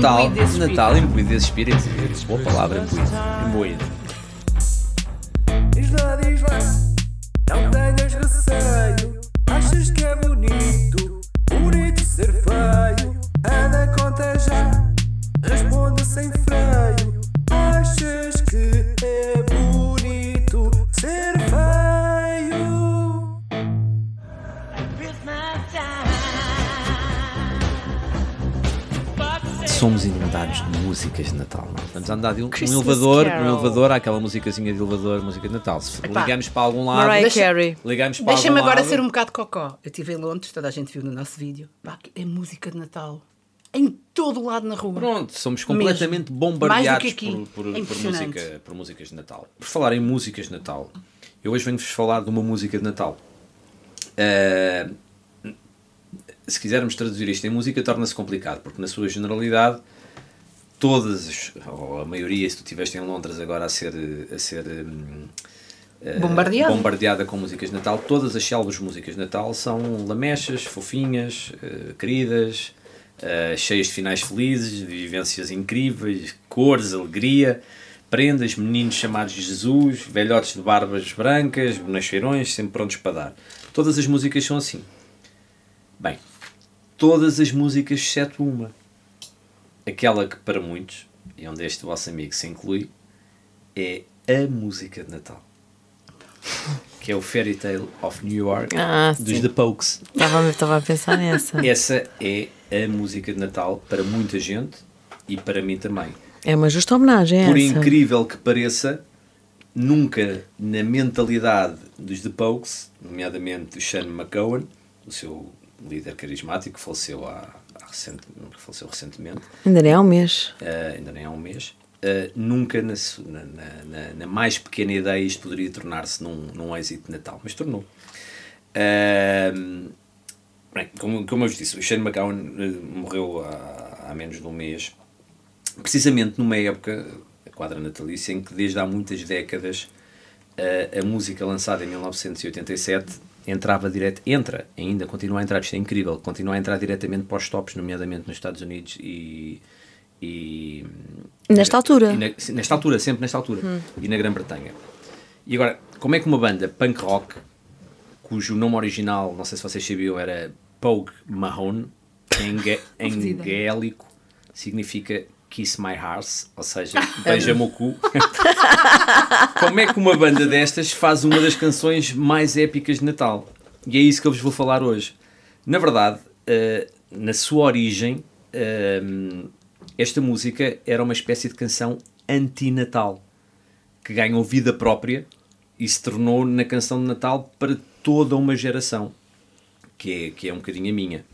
Natal, imbuído desse Natal espírito. imbuído desse espírito. Boa palavra, imbuído. Imbuído. Diz lá, diz lá, não tenhas receio. Achas que é bonito, bonito ser feio. Anda, conta já, responde sem freio. Achas que é Inundados de músicas de Natal. Não? Estamos a andar de um, um elevador, Carol. um elevador, há aquela musicazinha de elevador, música de Natal. Se Epá, ligamos para algum lado, Mariah deixa- Carey. ligamos para Deixa-me agora lado, ser um bocado cocó. Eu estive em Londres, toda a gente viu no nosso vídeo. Pá, é música de Natal. Em todo o lado na rua. Pronto, somos Mesmo. completamente Mais bombardeados do que aqui. por, por, É por música, por músicas de Natal. Por falar em músicas de Natal, eu hoje venho-vos falar de uma música de Natal. Ah, se quisermos traduzir isto em música, torna-se complicado, porque na sua generalidade, todas, as- ou a maioria, se tu estiveste em Londres agora a ser, a ser hum, eh, Bombardeada. bombardeada com músicas de Natal, todas as célebres músicas de Natal são lamechas, fofinhas, eh, queridas, eh, cheias de finais felizes, de vivências incríveis, cores, alegria, prendas, meninos chamados Jesus, velhotes de barbas brancas, bonacheirões, sempre prontos para dar. Todas as músicas são assim. Bem, todas as músicas exceto uma. Aquela que para muitos, e onde este vosso amigo se inclui, é a música de Natal. Que é o Fairy Tale of New York Ah, dos sim. The Pokes. Estava, estava a pensar nessa. Essa é a música de Natal para muita gente e para mim também. É uma justa homenagem Por essa. incrível que pareça, nunca na mentalidade dos The Pokes, nomeadamente do Sean McGowan, o seu líder carismático, que faleceu, há, há recente, faleceu recentemente, Ainda nem há um mês. eh, ainda nem há um mês, eh, nunca na, na, na- na- mais pequena ideia isto poderia tornar-se num, num êxito de Natal, mas tornou. Ahm, bem, como, como eu vos disse, o Shane McGowan morreu há, há menos de um mês, precisamente numa época, a quadra natalícia, em que desde há muitas décadas a música lançada em 1987 entrava direto, entra, ainda continua a entrar, isto é incrível, continua a entrar diretamente para os tops, nomeadamente nos Estados Unidos e, e Nesta altura. e na- nesta altura, sempre nesta altura. E na Grã-Bretanha. E agora, como é que uma banda punk rock, cujo nome original, não sei se vocês sabiam, era Pogue Mahone, em, em gaélico significa Kiss My Heart, ou seja, beija-me o cu. como é que uma banda destas faz uma das canções mais épicas de Natal? E é isso que eu vos vou falar hoje. Na verdade, eh, na sua origem, eh, esta música era uma espécie de canção anti-natal que ganhou vida própria e se tornou na canção de Natal para toda uma geração, que é, que é um bocadinho a minha.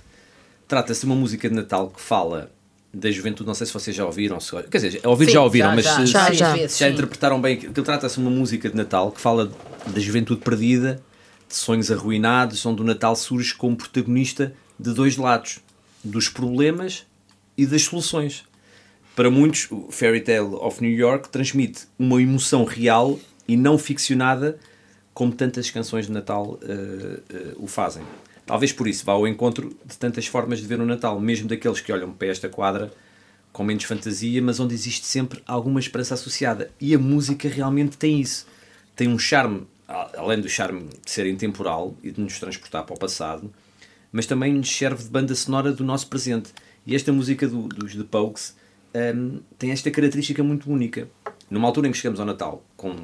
Trata-se de uma música de Natal que fala da juventude, não sei se vocês já ouviram, se, quer dizer, ouvir Sim, já ouviram, mas já, se- já, se- já. Vezes, já interpretaram bem aquilo. Trata-se de uma música de Natal que fala da juventude perdida, de sonhos arruinados, onde o Natal surge como protagonista de dois lados, dos problemas e das soluções. Para muitos, o Fairy Tale of New York transmite uma emoção real e não ficcionada, como tantas canções de Natal eh, eh, o fazem. Talvez por isso vá ao encontro de tantas formas de ver o Natal, mesmo daqueles que olham para esta quadra com menos fantasia, mas onde existe sempre alguma esperança associada. E a música realmente tem isso. Tem um charme, além do charme de ser intemporal e de nos transportar para o passado, mas também nos serve de banda sonora do nosso presente. E esta música do- dos The Pokes hum, tem esta característica muito única. Numa altura em que chegamos ao Natal, com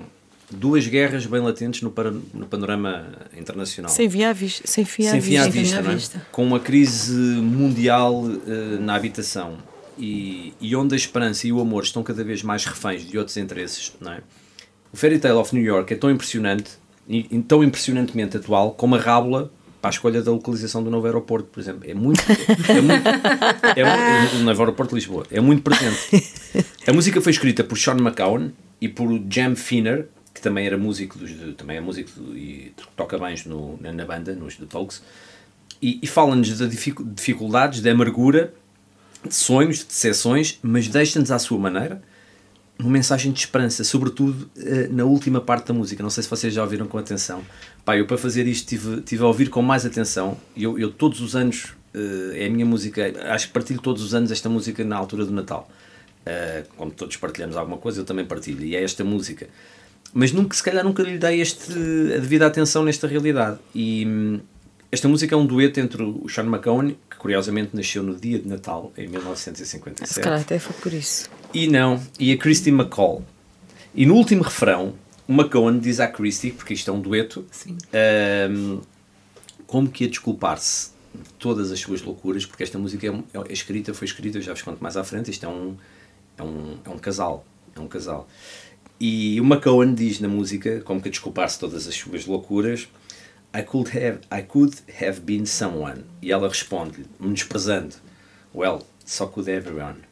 duas guerras bem latentes no, para- no panorama internacional Sem fim à vista. Sem fim à sem vista. vista, não é? vista. com uma crise mundial eh, na habitação e, e onde a esperança e o amor estão cada vez mais reféns de outros interesses, não é? O Fairy Tale of New York é tão impressionante e, e tão impressionantemente atual como a rábula para a escolha da localização do novo aeroporto, por exemplo. É muito. É muito é, um- o novo aeroporto de Lisboa. É muito presente. A música foi escrita por Sean McCowan e por Jam Finner, que também era músico dos, de- também é músico e toca bens no, na, banda, nos The Folks, e, e fala-nos dificu- dificuldades, da amargura, de sonhos, de decepções, mas deixa-nos à sua maneira uma mensagem de esperança, sobretudo eh, na última parte da música. Não sei se vocês já ouviram com atenção. Pá, eu para fazer isto tive, tive a ouvir com mais atenção. Eu, eu todos os anos eh, é a minha música. Acho que partilho todos os anos esta música na altura do Natal. Eh, como todos partilhamos alguma coisa, eu também partilho. E é esta música. Mas nunca, se calhar nunca lhe dei este, a devida atenção nesta realidade. E hum, esta música é um dueto entre o Sean McCone, que curiosamente nasceu no dia de Natal, em 1957. Se calhar até foi por isso. E não, e a Christy McCall. E no último refrão, o McCone diz à Christy, porque isto é um dueto, ahm, como que ia desculpar-se de todas as suas loucuras, porque esta música é, um- é escrita, foi escrita, eu já vos conto mais à frente, isto é um, é um, é um casal, é um casal. E o McCone diz na música, como que a desculpar-se de todas as suas loucuras, I could have, I could have been someone. E ela responde-lhe, menosprezando, Well, so could everyone.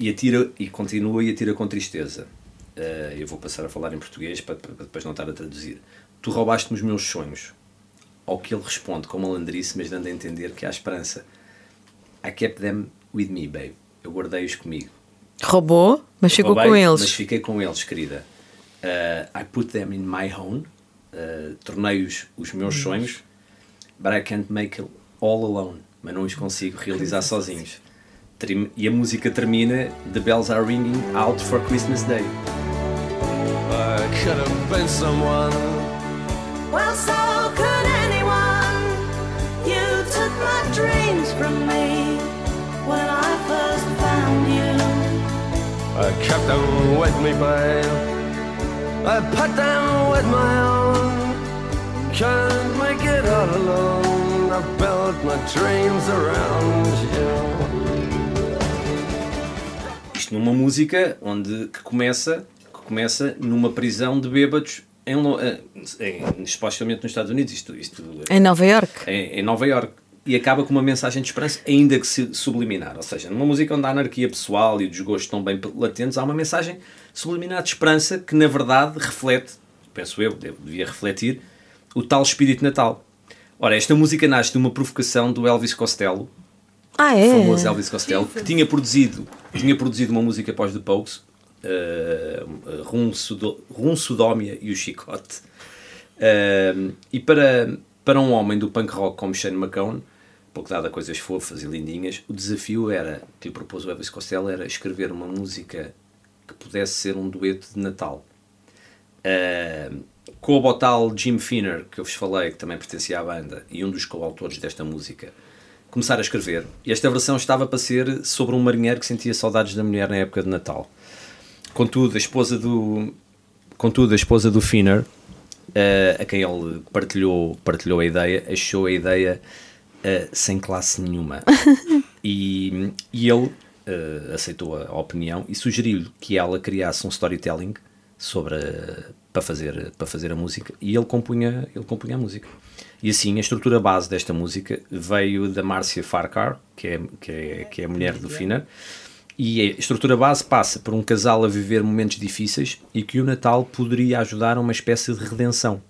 E, atira, e continua e atira com tristeza. Eh, eu vou passar a falar em português para, para depois não estar a traduzir. Tu roubaste-me os meus sonhos. Ao que ele responde com malandrice, mas dando a entender que há esperança. I kept them with me, babe. Eu guardei-os comigo. Roubou, mas ficou Roubei, com eles. Mas fiquei com eles, querida. Uh, I put them in my home. Uh, Tornei-os os meus sonhos. But I can't make it all alone. Mas não os consigo realizar sozinhos. E a música termina The bells are ringing out for Christmas Day. I could have been someone. Well, so could anyone. You took my dreams from me when I first found you. I kept them with me, babe. I put them with my own. Can't make it all alone. I built my dreams around you. Isto numa música onde que começa, que começa numa prisão de bêbados em, eh, em, supostamente nos Estados Unidos. Isto, isto Em Nova York. em, em Nova York e acaba com uma mensagem de esperança, ainda que se subliminar. Ou seja, numa música onde a anarquia pessoal e o desgosto estão bem latentes, há uma mensagem subliminar de esperança que, na verdade, reflete, penso eu, devia refletir, o tal espírito natal. Ora, esta música nasce de uma provocação do Elvis Costello, Ah, o é? famoso Elvis Costello, que tinha produzido, tinha produzido uma música após The Pogues, uh, Rum, Sudo, Rum Sodómia e o Chicote. Uh, e para, para um homem do punk rock como Shane McCone, pouco dado a coisas fofas e lindinhas, o desafio era, que lhe propôs o Elvis Costello, era escrever uma música que pudesse ser um dueto de Natal. Uh, com o tal Jim Finner, que eu vos falei, que também pertencia à banda, e um dos coautores desta música, começar a escrever. E esta versão estava para ser sobre um marinheiro que sentia saudades da mulher na época de Natal. Contudo, a esposa do, contudo, a esposa do Finner, eh, a quem ele partilhou, partilhou a ideia, achou a ideia eh, sem classe nenhuma. e, e ele eh, aceitou a, opinião e sugeriu-lhe que ela criasse um storytelling sobre a- para fazer para fazer a música. E ele compunha ele compunha a música. E assim a estrutura base desta música veio da Márcia Farcar que é que é, que é a mulher do Finner e a estrutura base passa por um casal a viver momentos difíceis e que o Natal poderia ajudar a uma espécie de redenção.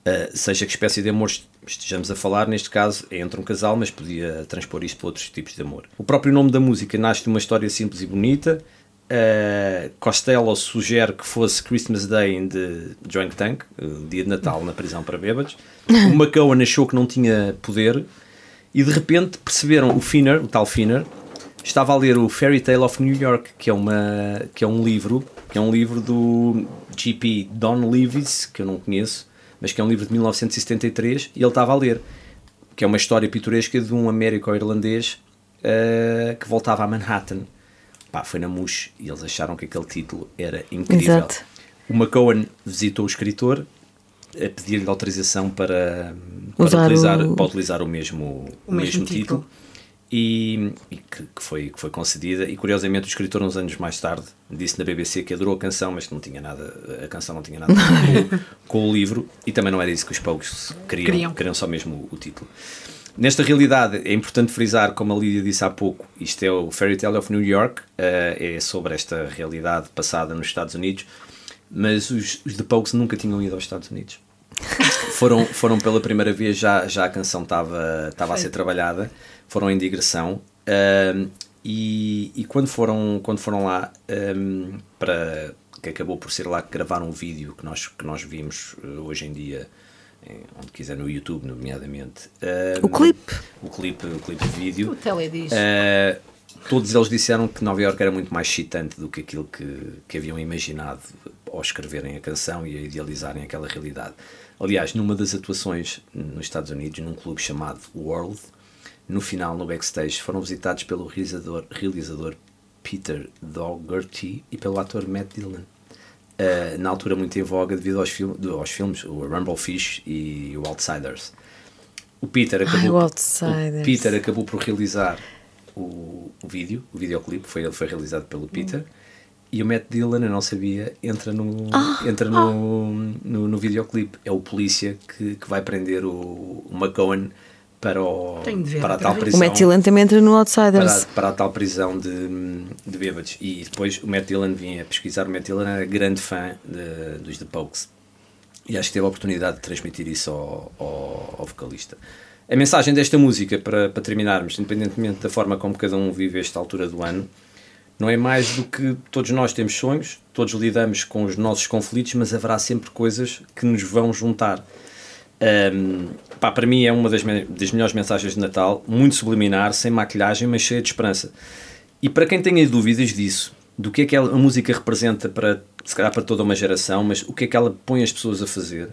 Uh, seja que espécie de amor estejamos a falar, neste caso é entre um casal, mas podia transpor isto para outros tipos de amor. O próprio nome da música nasce de uma história simples e bonita. Uh, Costello sugere que fosse Christmas Day in the Drunk Tank, uh, dia de Natal na prisão para bêbados. O McCowan achou que não tinha poder e de repente perceberam o Finner, o tal Finner, estava a ler o Fairy Tale of New York, que é, uma, que é um livro, que é um livro do G.P. Don Leavis, que eu não conheço, mas que é um livro de 1973, e ele estava a ler, que é uma história pitoresca de um américo-irlandês eh, que voltava a Manhattan. Pá, foi na MUS e eles acharam que aquele título era incrível. Exato. O McCowan visitou o escritor a pedir-lhe autorização para, para, Usar utilizar, o- para utilizar o mesmo, o mesmo mesmo título. título. E, e que, que foi, que foi concedida. E curiosamente, o escritor, uns anos mais tarde, disse na BBC que adorou a canção, mas que não tinha nada, a canção não tinha nada a ver com, com o livro. E também não era isso que os Pogues queriam, Queriam. queriam só mesmo o, o título. Nesta realidade, é importante frisar, como a Lídia disse há pouco, isto é o Fairy Tale of New York, eh, é sobre esta realidade passada nos Estados Unidos, mas os, os The Pogues nunca tinham ido aos Estados Unidos. Foram, foram pela primeira vez, já, já a canção estava a ser trabalhada, foram em digressão e, e quando, foram, quando foram lá ahm, para que acabou por ser lá que gravaram um vídeo que nós, que nós vimos eh, hoje em dia onde quiser no YouTube, nomeadamente. O clipe. O clipe, o clipe de vídeo. O telediz. Uh, todos eles disseram que Nova Iorque era muito mais excitante do que aquilo que, que haviam imaginado ao escreverem a canção e a idealizarem aquela realidade. Aliás, numa das atuações nos Estados Unidos, num clube chamado World, no final, no backstage, foram visitados pelo realizador, realizador Peter Dougherty e pelo ator Matt Dillon. Uh, na altura muito em voga devido aos, film, aos filmes o Rumblefish e o Outsiders. O Peter acabou, o Outsiders. o Peter acabou por realizar o, o vídeo, o videoclipe, foi, ele foi realizado pelo Peter. E o Matt Dillon, eu não sabia, entra no, entra no, no, no videoclipe. É o polícia que, que vai prender o, o McCohen para, o, Tenho de ver para a tal prisão O Matt Dillon também entra no Outsiders. para, para a tal prisão de, de bêbados. E depois o Matt Dillon vinha pesquisar. O Matt Dillon era grande fã de- dos The Pokes. E acho que teve a oportunidade de transmitir isso ao, ao, ao vocalista. A mensagem desta música, para, para terminarmos, independentemente da forma como cada um vive esta altura do ano, não é mais do que todos nós temos sonhos, todos lidamos com os nossos conflitos, mas haverá sempre coisas que nos vão juntar. Um, pá, para mim é uma das, me- das melhores mensagens de Natal, muito subliminar, sem maquilhagem, mas cheia de esperança. E para quem tenha dúvidas disso, do que é que a música representa para, se calhar para toda uma geração, mas o que é que ela põe as pessoas a fazer,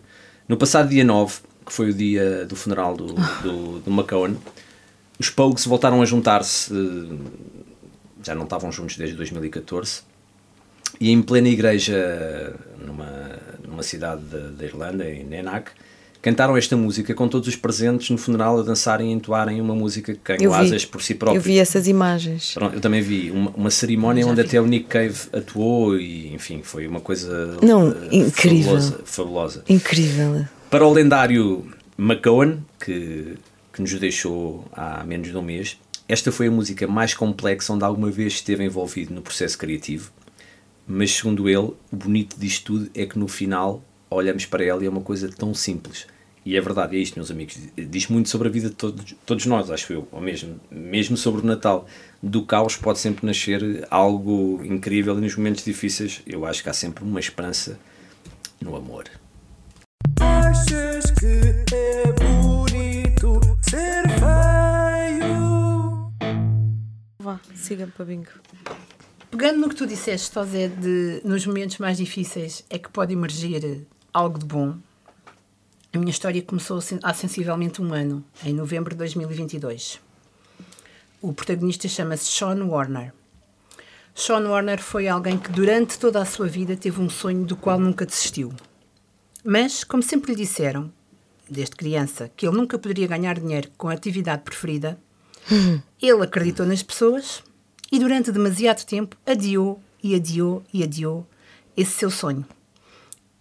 no passado dia 9, que foi o dia do funeral do, do, do McCohen, os Pogues voltaram a juntar-se, já não estavam juntos desde 2014, e em plena igreja, numa, numa cidade da, da Irlanda, em Nenak, cantaram esta música com todos os presentes no funeral a dançarem e entoarem uma música que ganhou asas por si própria. Eu vi essas imagens. Pronto, eu também vi uma, uma cerimónia Já onde vi. até o Nick Cave atuou e, enfim, foi uma coisa Não, eh, incrível. fabulosa, fabulosa. Incrível. Para o lendário McCohen, que, que nos deixou há menos de um mês, esta foi a música mais complexa onde alguma vez esteve envolvido no processo criativo. Mas, segundo ele, o bonito disto tudo é que no final olhamos para ela e é uma coisa tão simples. E é verdade, é isto, meus amigos. Diz muito sobre a vida de todos, todos nós, acho eu. Ou mesmo, mesmo sobre o Natal. Do caos pode sempre nascer algo incrível e nos momentos difíceis eu acho que há sempre uma esperança no amor. Achas que é bonito Vá, siga-me para bingo. Pegando no que tu disseste, Tosé, de nos momentos mais difíceis é que pode emergir algo de bom. A minha história começou há sensivelmente um ano, em novembro de 2022. O protagonista chama-se Sean Warner. Sean Warner foi alguém que durante toda a sua vida teve um sonho do qual nunca desistiu. Mas, como sempre lhe disseram, desde criança, que ele nunca poderia ganhar dinheiro com a atividade preferida, ele acreditou nas pessoas e durante demasiado tempo adiou e adiou e adiou esse seu sonho.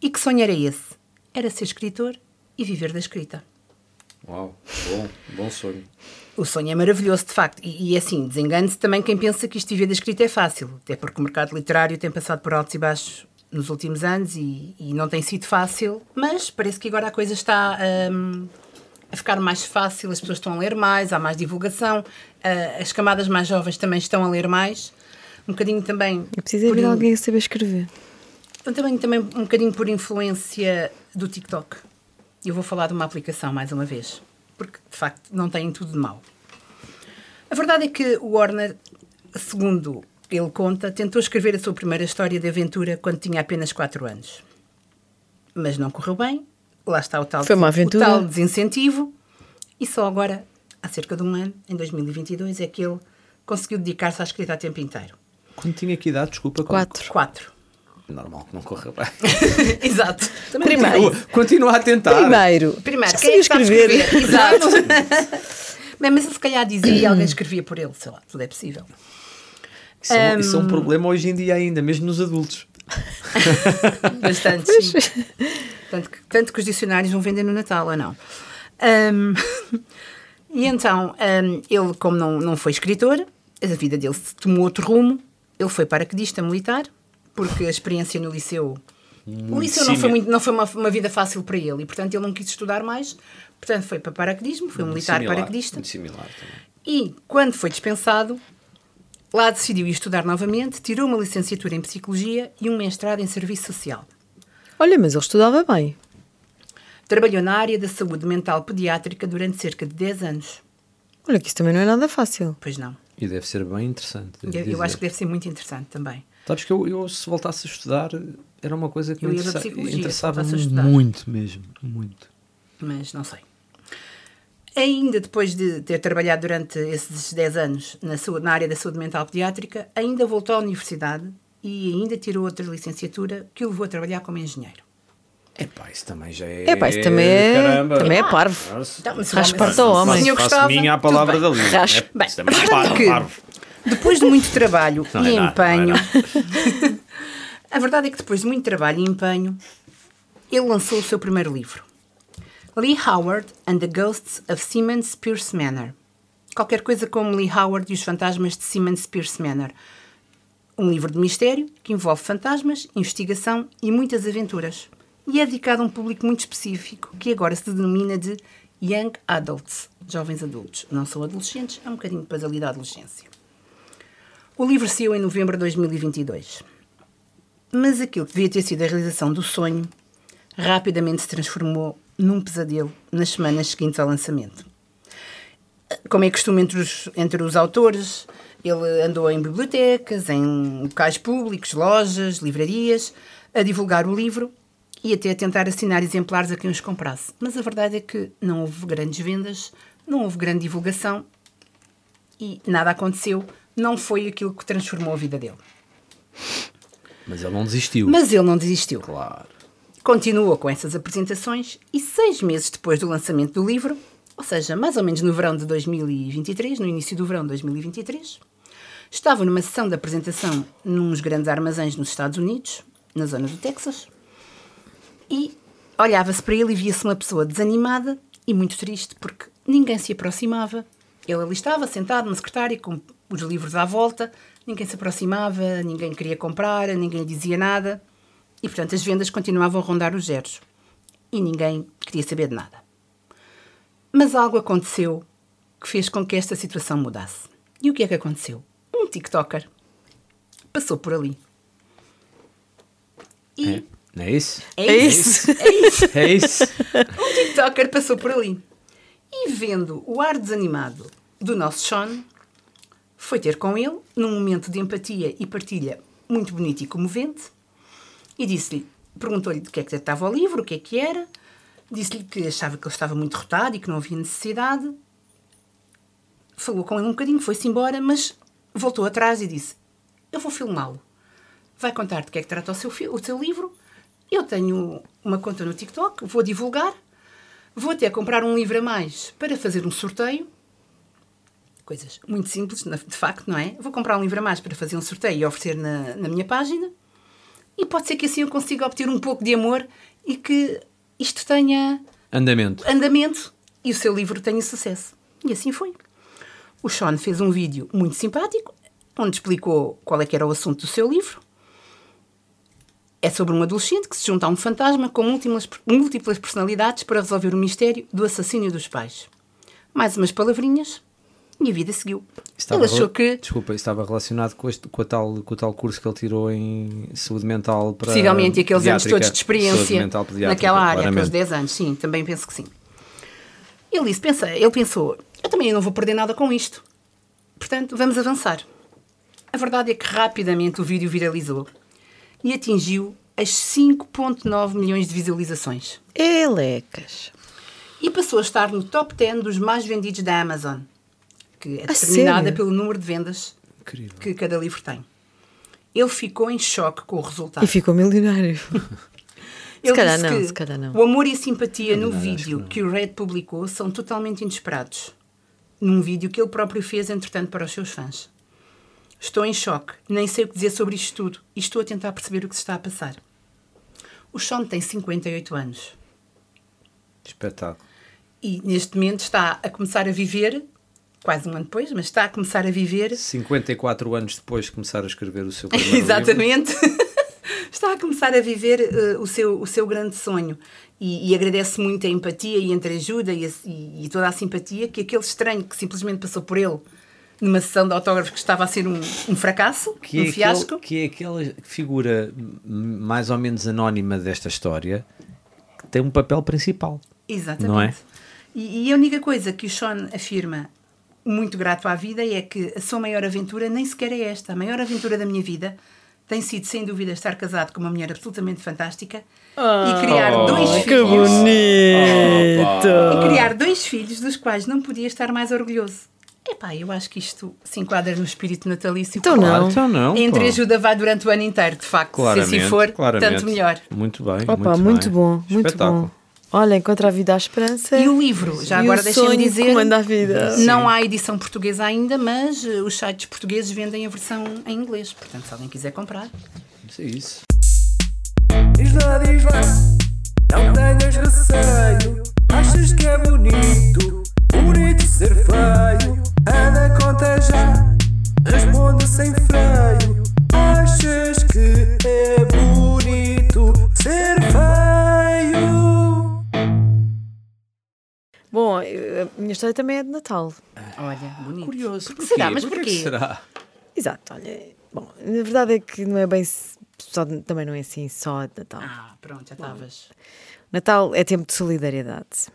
E que sonho era esse? Era ser escritor e viver da escrita. Uau, bom, bom sonho. O sonho é maravilhoso, de facto. E, e assim, desengane-se também quem pensa que isto viver da escrita é fácil. Até porque o mercado literário tem passado por altos e baixos nos últimos anos e, e não tem sido fácil. Mas parece que agora a coisa está hum, a ficar mais fácil, as pessoas estão a ler mais, há mais divulgação, ah, as camadas mais jovens também estão a ler mais. Um bocadinho também. Eu preciso por in- alguém a saber escrever. também, também um bocadinho por influência do TikTok. Eu vou falar de uma aplicação mais uma vez, porque de facto não tem tudo de mal. A verdade é que o Warner, segundo ele conta, tentou escrever a sua primeira história de aventura quando tinha apenas 4 anos. Mas não correu bem, lá está o tal, Foi uma aventura. o tal desincentivo, e só agora, há cerca de um ano, em 2022, é que ele conseguiu dedicar-se à escrita a tempo inteiro. Quando tinha que idade, desculpa? Quatro. 4. Normal que não corra bem. Exato. Também Primeiro. Continua, continua a tentar. Primeiro, Primeiro, quem é que escrever. escrever? Exato. Bem, mas ele se calhar dizia e alguém escrevia por ele, sei lá, tudo é possível. Isso, é um, isso é um problema hoje em dia ainda, mesmo nos adultos. Bastante. Tanto que, tanto que os dicionários vão vender no Natal, ou não? Ahm, e então, ahm, ele, como não, não foi escritor, a vida dele tomou outro rumo. Ele foi paraquedista militar, porque a experiência no liceu. O liceu não foi, muito, não foi uma, uma vida fácil para ele e, portanto, ele não quis estudar mais. Portanto, foi para paraquedismo, foi um militar Similar, paraquedista. Muito similar também. E, quando foi dispensado, lá decidiu ir estudar novamente, tirou uma licenciatura em Psicologia e um mestrado em Serviço Social. Olha, mas ele estudava bem. Trabalhou na área da saúde mental pediátrica durante cerca de 10 anos. Olha, que isso também não é nada fácil. Pois não. E deve ser bem interessante. Eu, eu acho que deve ser muito interessante também. Sabes que eu, eu, se voltasse a estudar, era uma coisa que Eu me interessa- interessava muito mesmo. Muito. mas não sei. Ainda depois de ter trabalhado durante esses 10 anos na, saúde- na área da saúde mental pediátrica, ainda voltou à universidade e ainda tirou outra licenciatura que o levou a trabalhar como engenheiro. Epá, isso também já é. Epá, isso também é- Caramba. também é parvo. Então, mas se Raspa-te ao o homem. senhor Faço gostava, minha a palavra da língua. Raspa. É, Bem, isso também é parvo, que- parvo. Depois de muito trabalho Não e é nada, empenho, é a verdade é que depois de muito trabalho e empenho, ele lançou o seu primeiro livro. Lee Howard and the Ghosts of Siemens Pierce Manor. Qualquer coisa como Lee Howard e os fantasmas de Siemens Pierce Manor. Um livro de mistério que envolve fantasmas, investigação e muitas aventuras. E é dedicado a um público muito específico que agora se denomina de Young Adults, jovens adultos. Não são adolescentes, é um bocadinho depois ali da adolescência. O livro saiu em novembro de 2022. Mas aquilo que devia ter sido a realização do sonho rapidamente se transformou num pesadelo nas semanas seguintes ao lançamento. Como é costume entre os, entre os autores, ele andou em bibliotecas, em locais públicos, lojas, livrarias, a divulgar o livro e até a tentar assinar exemplares a quem os comprasse. Mas a verdade é que não houve grandes vendas, não houve grande divulgação e nada aconteceu. Não foi aquilo que transformou a vida dele. Mas ele não desistiu. Mas ele não desistiu. Claro. Continua com essas apresentações e seis meses depois do lançamento do livro, ou seja, mais ou menos no verão de 2023, no início do verão de 2023, estava numa sessão de apresentação nos grandes armazéns nos Estados Unidos, na zona do Texas, e olhava-se para ele e via-se uma pessoa desanimada e muito triste porque ninguém se aproximava. Ele ali estava sentado na secretária com os livros à volta, ninguém se aproximava, ninguém queria comprar, ninguém dizia nada. E, portanto, as vendas continuavam a rondar os zeros. E ninguém queria saber de nada. Mas algo aconteceu que fez com que esta situação mudasse. E o que é que aconteceu? Um TikToker passou por ali. E É, não é isso? é, isso. É isso. É isso. Um TikToker passou por ali. E vendo o ar desanimado do nosso Sean, foi ter com ele, num momento de empatia e partilha muito bonito e comovente, e disse-lhe, perguntou-lhe do que é que tratava o livro, o que é que era, disse-lhe que achava que ele estava muito derrotado e que não havia necessidade. Falou com ele um bocadinho, foi-se embora, mas voltou atrás e disse: Eu vou filmá-lo. Vai contar de que é que trata o seu, o seu livro. Eu tenho uma conta no TikTok, vou divulgar. Vou até comprar um livro a mais para fazer um sorteio. Coisas muito simples, de facto, não é? Vou comprar um livro a mais para fazer um sorteio e oferecer na, na minha página. E pode ser que assim eu consiga obter um pouco de amor e que isto tenha Andamento. andamento e o seu livro tenha sucesso. E assim foi. O Sean fez um vídeo muito simpático, onde explicou qual é que era o assunto do seu livro. É sobre um adolescente que se junta a um fantasma com múltiplas, múltiplas personalidades para resolver o mistério do assassínio dos pais. Mais umas palavrinhas e a vida seguiu. Estava ele achou que Desculpa, estava relacionado com, este, com, a tal, com o tal curso que ele tirou em saúde mental para. possivelmente aqueles anos todos de experiência naquela área, aqueles claramente. 10 anos, sim, também penso que sim. Ele disse, pensa, ele pensou, eu também não vou perder nada com isto. Portanto, vamos avançar. A verdade é que rapidamente o vídeo viralizou e atingiu as 5.9 milhões de visualizações. Elecas. E passou a estar no top 10 dos mais vendidos da Amazon, que é A determinada sério? pelo número de vendas Incrível. que cada livro tem. Ele ficou em choque com o resultado. E ficou milionário. Ele calhar disse não, se calhar não. O amor e a simpatia no vídeo que que o Red publicou são totalmente inesperados. Num vídeo que ele próprio fez, entretanto, para os seus fãs. Estou em choque, nem sei o que dizer sobre isto tudo e estou a tentar perceber o que se está a passar. O Sean tem 58 anos Espetáculo. e neste momento está a começar a viver, quase um ano depois, mas está a começar a viver 54 anos depois de começar a escrever o seu primeiro livro. Exatamente. Está a começar a viver eh, o, seu, o seu grande sonho e, e agradece muito a empatia e entreajuda e, a- e- e toda a simpatia que aquele estranho que simplesmente passou por ele numa sessão de autógrafos que estava a ser um, um fracasso, que um é, fiasco. aquele, que é aquela figura mais ou menos anónima desta história que tem um papel principal. Exatamente. Não é? E, e a única coisa que o Sean afirma, muito grato à vida, é que a sua maior aventura nem sequer é esta. A maior aventura da minha vida tem sido, sem dúvida, estar casado com uma mulher absolutamente fantástica e criar dois Que filhos. bonito! E criar dois filhos dos quais não podia estar mais orgulhoso. Epá, eu acho que isto se enquadra no espírito natalício. Então Claro. não. então não. A entreajuda pá. vai durante o ano inteiro, de facto. Claramente, se assim for, claramente. tanto melhor. Muito bem. Opa, muito, muito, bem. bom, muito Espetáculo. bom. Olha, encontra a vida à esperança. E o livro, já E agora deixem-me dizer. comanda a vida. Não há edição portuguesa ainda, mas eh, os sites portugueses vendem a versão em inglês. Portanto, se alguém quiser comprar. Isso é isso. Diz lá, diz lá, não tenhas receio. Achas que é bonito, bonito ser feio? Anda, conta já, responde sem freio. Achas que é bonito ser feio? Bom, eu- a minha história também é de Natal. Olha, bonito. Curioso. Porquê será? Mas Porquê porquê? que será? Exato, olha. Bom, na verdade é que não é bem. Só, também não é assim só de Natal. Ah, pronto, já estavas. Natal é tempo de solidariedade.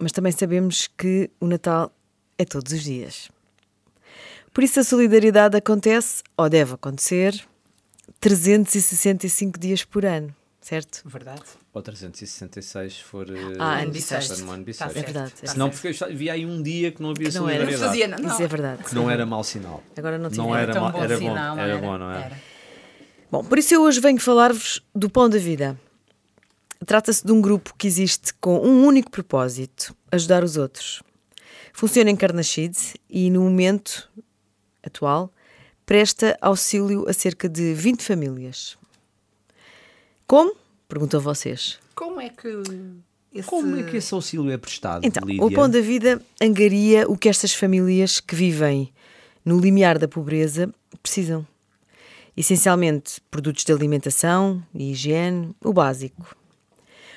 Mas também sabemos que o Natal é todos os dias. Por isso a solidariedade acontece, ou deve acontecer, 365 dias por ano, certo? Verdade. Ou 366 se for. eh, Ah, ano bissexto. bissexto. se for no ano Tá bissexto. É verdade. Tá Senão, porque eu vi aí um dia que não havia Que não era. Não fazia, não. Isso é verdade. Que não era mau sinal. Agora não tinha. Não era, tão mau, bom era sinal, bom. não Era era? bom, não é? Era. Bom, por isso eu hoje venho falar-vos do Pão da Vida. Trata-se de um grupo que existe com um único propósito: ajudar os outros. Funciona em Carnaxide e, no momento atual, presta auxílio a cerca de 20 famílias. Como? Perguntam vocês. Como é que esse... Como é que esse auxílio é prestado? Então, Lídia? o Pão da Vida angaria o que estas famílias que vivem no limiar da pobreza precisam. Essencialmente, produtos de alimentação e higiene, o básico.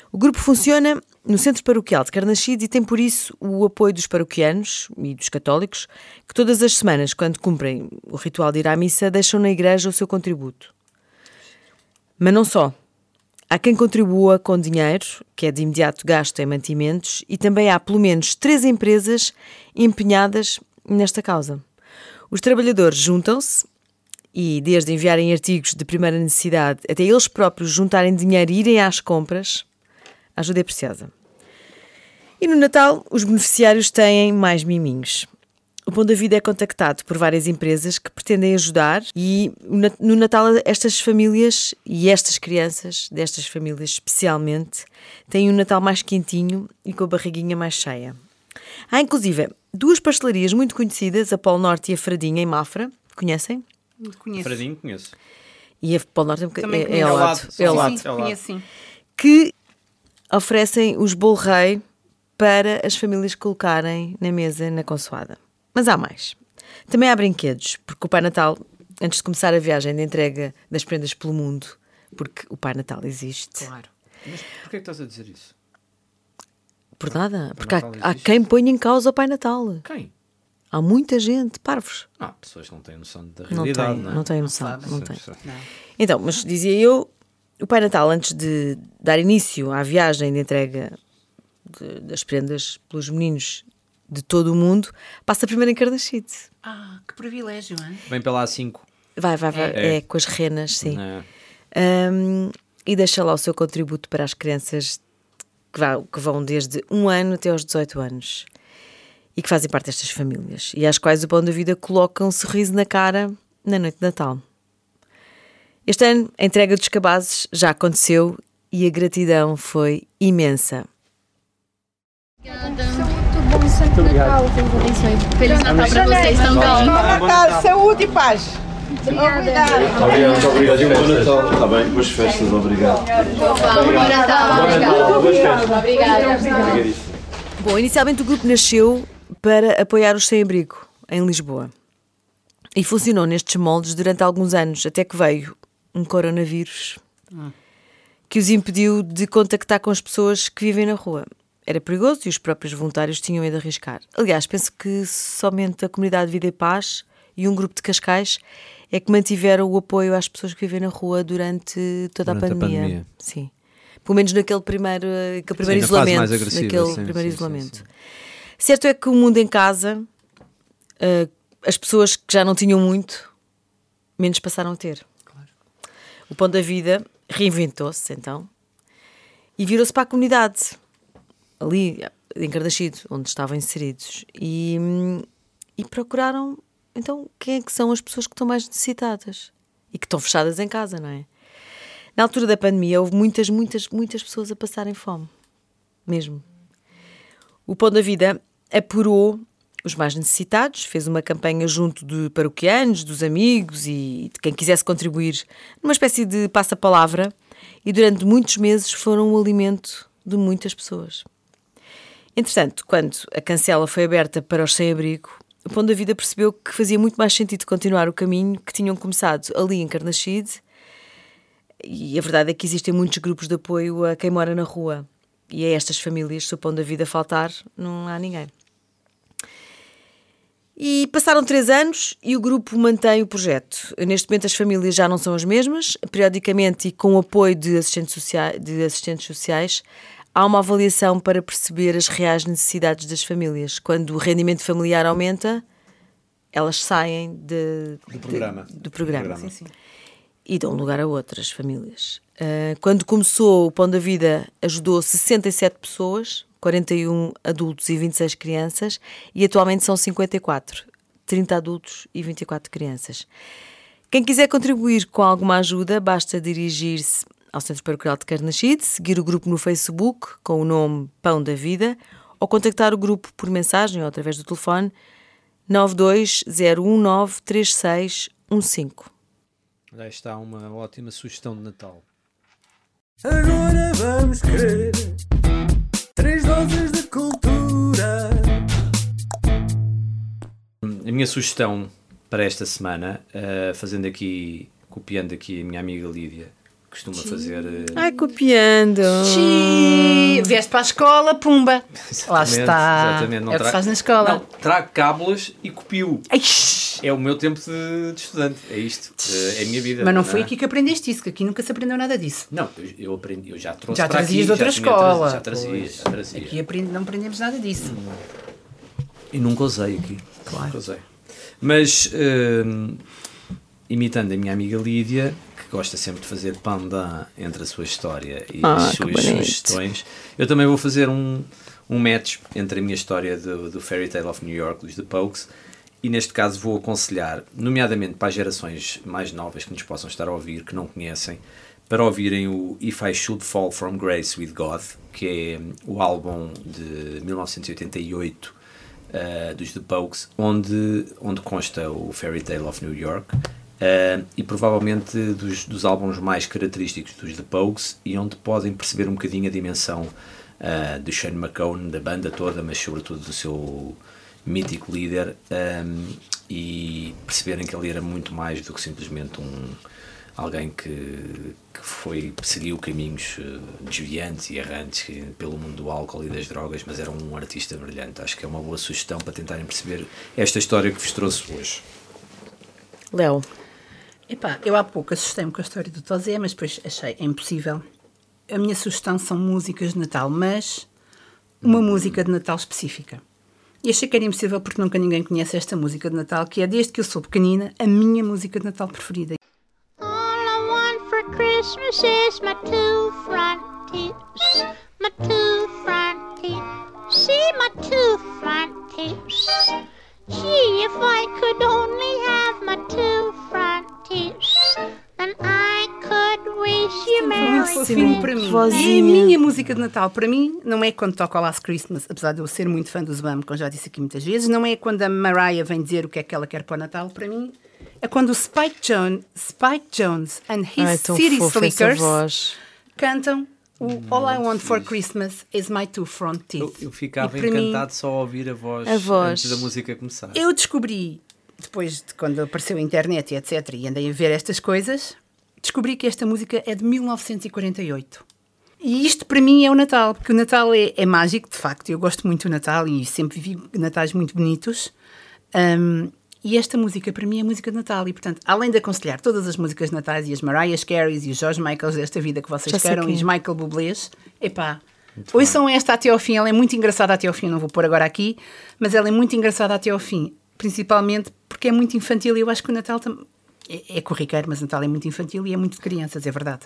O grupo funciona no Centro Paroquial de Carnaxide e tem por isso o apoio dos paroquianos e dos católicos, que todas as semanas, quando cumprem o ritual de ir à missa, deixam na igreja o seu contributo. Mas não só. Há quem contribua com dinheiro, que é de imediato gasto em mantimentos, e também há pelo menos três empresas empenhadas nesta causa. Os trabalhadores juntam-se e, desde enviarem artigos de primeira necessidade até eles próprios juntarem dinheiro e irem às compras, a ajuda é preciosa. E no Natal, os beneficiários têm mais miminhos. O Pão da Vida é contactado por várias empresas que pretendem ajudar e no Natal estas famílias e estas crianças, destas famílias especialmente, têm um Natal mais quentinho e com a barriguinha mais cheia. Há inclusive duas pastelarias muito conhecidas, a Polo Norte e a Fradinha em Mafra, conhecem? Conheço. Fradinho conheço. E a Polo Norte é, um Também é, é conheço. ao lado. É ao lado. Sim, É ao lado. conheço sim. que oferecem os bolo rei para as famílias colocarem na mesa na consoada. Mas há mais. Também há brinquedos, porque o Pai Natal, antes de começar a viagem de entrega das prendas pelo mundo, porque o Pai Natal existe. Claro. Mas porquê que estás a dizer isso? Por nada, porque há, há quem ponha em causa o Pai Natal. Quem? Há muita gente, parvos. Ah, pessoas que não têm noção da Não realidade, tem, não, é? não tem noção. Não. Não. Então, mas dizia eu, o Pai Natal, antes de dar início à viagem de entrega de- das prendas pelos meninos de todo o mundo, passa primeiro em Carnaxide. Ah, que privilégio, hein? Vem pela A5. Vai, vai, vai. É. É, com as renas, sim. né? Ahm, e deixa lá o seu contributo para as crianças que, vá- que vão desde um ano até aos 18 anos e que fazem parte destas famílias e às quais o Pão da Vida coloca um sorriso na cara na noite de Natal. Este ano, a entrega dos cabazes já aconteceu e a gratidão foi imensa. Muito bom, Santo Natal. Deus abençoe. Feliz Natal pra vocês também. Natal, saúde e paz. Obrigada. Obrigado, obrigado. Bom Natal. Está bem, boas festas, obrigado. Bom Natal. Obrigada. Boas festas. Obrigada. Bom, inicialmente o grupo nasceu para apoiar os sem-abrigo em Lisboa. E funcionou nestes moldes durante alguns anos, até que veio um coronavírus que os impediu de contactar com as pessoas que vivem na rua. Era perigoso e os próprios voluntários tinham de arriscar. Aliás, penso que somente a comunidade Vida e Paz e um grupo de Cascais é que mantiveram o apoio às pessoas que vivem na rua durante toda Durante a, a pandemia. pandemia. Sim. Pelo menos naquele primeiro, eh, aquele primeiro na fase isolamento. agressiva, naquele sim, primeiro sim, sim, isolamento. sim. Certo é que o mundo em casa, eh, as pessoas que já não tinham muito, menos passaram a ter. O Pão da Vida reinventou-se então e virou-se para a comunidade, ali em Cardaxido, onde estavam inseridos. E, e procuraram, então, quem é que são as pessoas que estão mais necessitadas e que estão fechadas em casa, não é? Na altura da pandemia, houve muitas, muitas, muitas pessoas a passarem fome. Mesmo. O Pão da Vida apurou os mais necessitados, fez uma campanha junto de paroquianos, dos amigos e de quem quisesse contribuir, numa espécie de passa-palavra, e durante muitos meses foram o alimento de muitas pessoas. Entretanto, quando a cancela foi aberta para os sem-abrigo, o Pão da Vida percebeu que fazia muito mais sentido continuar o caminho que tinham começado ali em Carnaxide, e a verdade é que existem muitos grupos de apoio a quem mora na rua. E a estas famílias, se o pão da vida faltar, não há ninguém. E passaram três anos e o grupo mantém o projeto. Neste momento as famílias já não são as mesmas. Periodicamente e com o apoio de assistentes, sociais, de assistentes sociais, há uma avaliação para perceber as reais necessidades das famílias. Quando o rendimento familiar aumenta, elas saem de- Do programa. de- do programa. Programa. Sim, sim. E dão lugar a outras famílias. Ah, quando começou o Pão da Vida, ajudou 67 pessoas, 41 adultos e 26 crianças, e atualmente são 54, 30 adultos e 24 crianças. Quem quiser contribuir com alguma ajuda, basta dirigir-se ao Centro Paroquial de Carnaxide, seguir o grupo no Facebook com o nome Pão da Vida, ou contactar o grupo por mensagem ou através do telefone 920193615. Já está uma ótima sugestão de Natal. Agora vamos querer três doses de cultura. A minha sugestão para esta semana, eh, fazendo aqui, copiando aqui a minha amiga Lídia, costuma fazer. eh, Ai, copiando! Xiii, Vieste para a escola, pumba. Lá exatamente, está. exatamente, não é o que tra- se faz na escola. Não, trago cábulas e copio. Ai, shhh. É o meu tempo de, de estudante. É isto. Eh, É a minha vida. Mas não foi é? aqui que aprendeste isso, que aqui nunca se aprendeu nada disso. Não, eu, eu aprendi, eu já trouxe Já para trazias aqui, de outra já escola. trazido- Já trazia, Pois. já trazia. Aqui aprendi- não aprendemos nada disso. E nunca usei aqui. Claro. Nunca usei. Mas, hum, imitando a minha amiga Lídia, gosta sempre de fazer pandan entre a sua história e Ah, as suas sugestões, eu também vou fazer um, um match entre a minha história do, do Fairy Tale of New York, dos The Pokes, e neste caso vou aconselhar, nomeadamente para as gerações mais novas que nos possam estar a ouvir, que não conhecem, para ouvirem o If I Should Fall From Grace with God, que é o álbum de 1988 uh, dos The Pokes, onde, onde consta o Fairy Tale of New York uh, e provavelmente dos, dos álbuns mais característicos dos The Pokes e onde podem perceber um bocadinho a dimensão uh, do Shane McCone, da banda toda, mas sobretudo do seu mítico líder um, e perceberem que ele era muito mais do que simplesmente um alguém que, que foi seguiu caminhos eh, desviantes e errantes eh, pelo mundo do álcool e das drogas, mas era um artista brilhante. Acho que é uma boa sugestão para tentarem perceber esta história que vos trouxe hoje. Léo, Epá, eu há pouco assustei-me com a história do Tozé, mas depois achei é impossível. A minha sugestão são músicas de Natal, mas uma música de Natal específica. E achei que era impossível porque nunca ninguém conhece esta música de Natal, que é desde que eu sou pequenina a minha música de Natal preferida. All I want for Christmas is my two front teeth. My two front teeth. See my two front teeth. Gee, if I could only have my two front teeth, then I could wish you Muito Merry fofinho para mim. vozinha. É a minha música de Natal. Para mim, não é quando toca o Last Christmas, apesar de eu ser muito fã do Zbam, como já disse aqui muitas vezes, não é quando a Mariah vem dizer o que é que ela quer para o Natal. Para mim, é quando o Spike, Jones, Spike Jones and his ai, City Slickers cantam o All I Want for Christmas is My Two Front Teeth. Eu, eu ficava E para mim, encantado só a ouvir a voz, A voz. antes da música começar. Eu descobri, depois de quando apareceu a internet e etc., e andei a ver estas coisas, descobri que esta música é de 1948. E isto para mim é o Natal, porque o Natal é, é mágico, de facto. Eu gosto muito do Natal e sempre vivi natais muito bonitos. Hum, E esta música, para mim, é música de Natal. E, portanto, além de aconselhar todas as músicas de Natais e as Mariah Careys e os George Michaels desta vida que vocês Já queiram e os é. Michael Bublés, epá, ouçam esta até ao fim. Ela é muito engraçada até ao fim, não vou pôr agora aqui, mas ela é muito engraçada até ao fim. Principalmente porque é muito infantil e eu acho que o Natal também. É, é corriqueiro, mas o Natal é muito infantil e é muito de crianças, é verdade.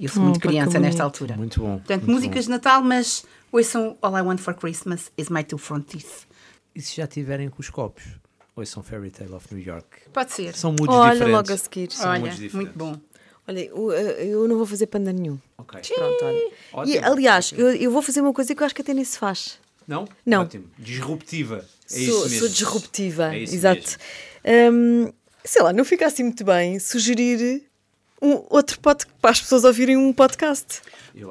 Eu sou Hum, muito pá, criança nesta altura. Muito bom. Portanto, muito músicas de Natal, mas ouçam All I Want for Christmas is My Two Front Teeth. E se já tiverem com os copos? Ouçam Fairy Tale of New York. Pode ser. São moods Olha, diferentes. logo a seguir. São Olha, diferentes. muito bom. Olha, eh, eu não vou fazer panda nenhum. Ok. Pronto, olha. E, Ótimo. aliás, eu, eu vou fazer uma coisa que eu acho que até nem se faz. Não? Não. Ótimo. Disruptiva. É sou, sou disruptiva, É exato. Hum, sei lá, não fica assim muito bem sugerir um outro podcast para as pessoas ouvirem um podcast.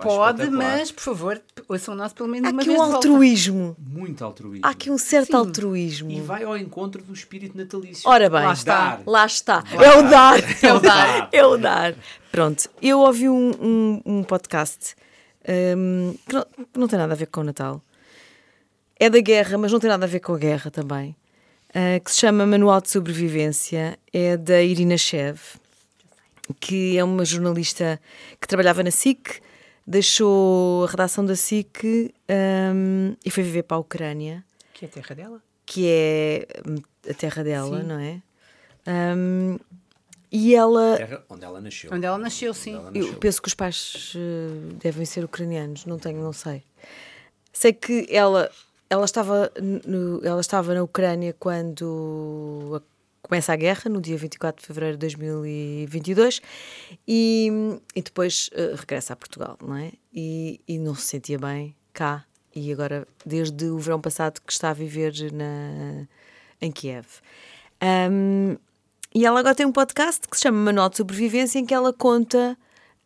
Pode, mas, por favor, ouçam o nosso pelo menos Há uma aqui vez um altruísmo. Muito altruísmo. Há aqui um certo Sim. altruísmo. E vai ao encontro do espírito natalício. Ora bem, Lá está. Dar. Lá está. É o dar. É o dar. É o dar. Pronto, eu ouvi um, um, um podcast hum, que não, que não tem nada a ver com o Natal. É da guerra, mas não tem nada a ver com a guerra também. ah, que se chama Manual de Sobrevivência. É da Irina Shev, que é uma jornalista que trabalhava na SIC, deixou a redação da SIC hum, e foi viver para a Ucrânia Que é a terra dela? que é hum, a terra dela, Sim. não é? Hum, e ela, Terra onde ela nasceu. Onde ela nasceu, sim. Ela eu nasceu. penso que os pais eh, devem ser ucranianos, não tenho, não sei. Sei que ela, ela, estava, no- ela estava na Ucrânia quando começa a guerra, no dia 24 de fevereiro de 2022, e, e depois eh, regressa a Portugal, não é? E, e não se sentia bem cá, e agora, desde o verão passado, que está a viver na, em Kiev. Ahm, e ela agora tem um podcast que se chama Manual de Sobrevivência, em que ela conta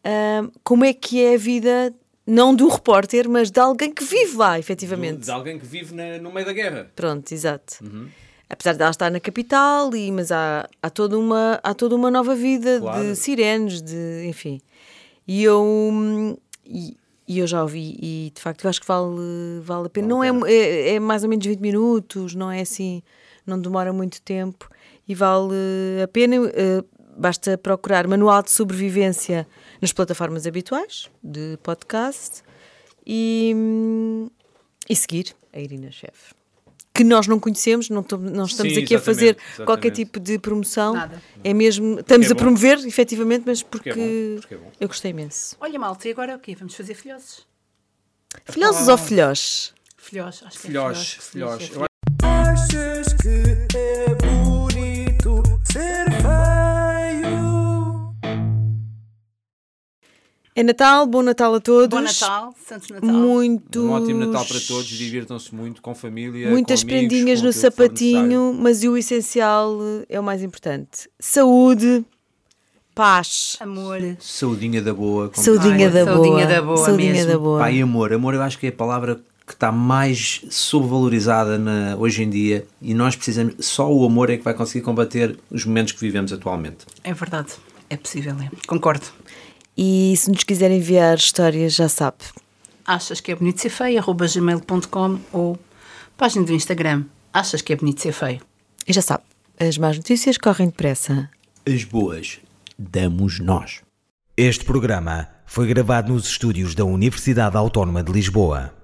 ahm, como é que é a vida, não de um repórter, mas de alguém que vive lá, efetivamente. De alguém que vive na- no meio da guerra. Pronto, exato. Apesar de ela estar na capital, e, mas há, há, toda uma, há toda uma nova vida Claro. de sirenes, de, enfim. E eu, hum, e, e eu já ouvi, e de facto eu acho que vale, vale a pena. Vale a não é, é, é mais ou menos 20 minutos, não é assim, não demora muito tempo e vale a pena. eh, basta procurar Manual de Sobrevivência nas plataformas habituais de podcast e, e seguir a Irina Chef. Que nós não conhecemos, não, não estamos Sim, aqui a fazer exatamente, qualquer tipo de promoção. Nada. É mesmo, estamos é a bom. promover, efetivamente, mas porque, é bom, porque é bom. eu gostei imenso. Olha, malta, e agora o quê? Vamos fazer filhosos? Filhosos ou filhós? Filhós, acho que é Filhós, se filhós. é Eu Achas que é bonito É Natal, bom Natal a todos. Bom Natal, Santo Natal. Muitos, Um ótimo Natal para todos, divirtam-se muito com família. Muitas com amigos, prendinhas no sapatinho, mas o essencial é o mais importante. Saúde, paz. Amor. Saudinha da boa. como Saudinha da saudinha boa. da boa Saudinha mesmo. da boa. E amor. Amor eu acho que é a palavra que está mais subvalorizada na- hoje em dia e nós precisamos, só o amor é que vai conseguir combater os momentos que vivemos atualmente. É verdade. É possível, é. Concordo. E se nos quiserem enviar histórias, já sabe. Achas que é bonito ser feio? Arroba gmail.com ou página do Instagram. Achas que é bonito ser feio? E já sabe, as más notícias correm depressa. As boas damos nós. Este programa foi gravado nos estúdios da Universidade Autónoma de Lisboa.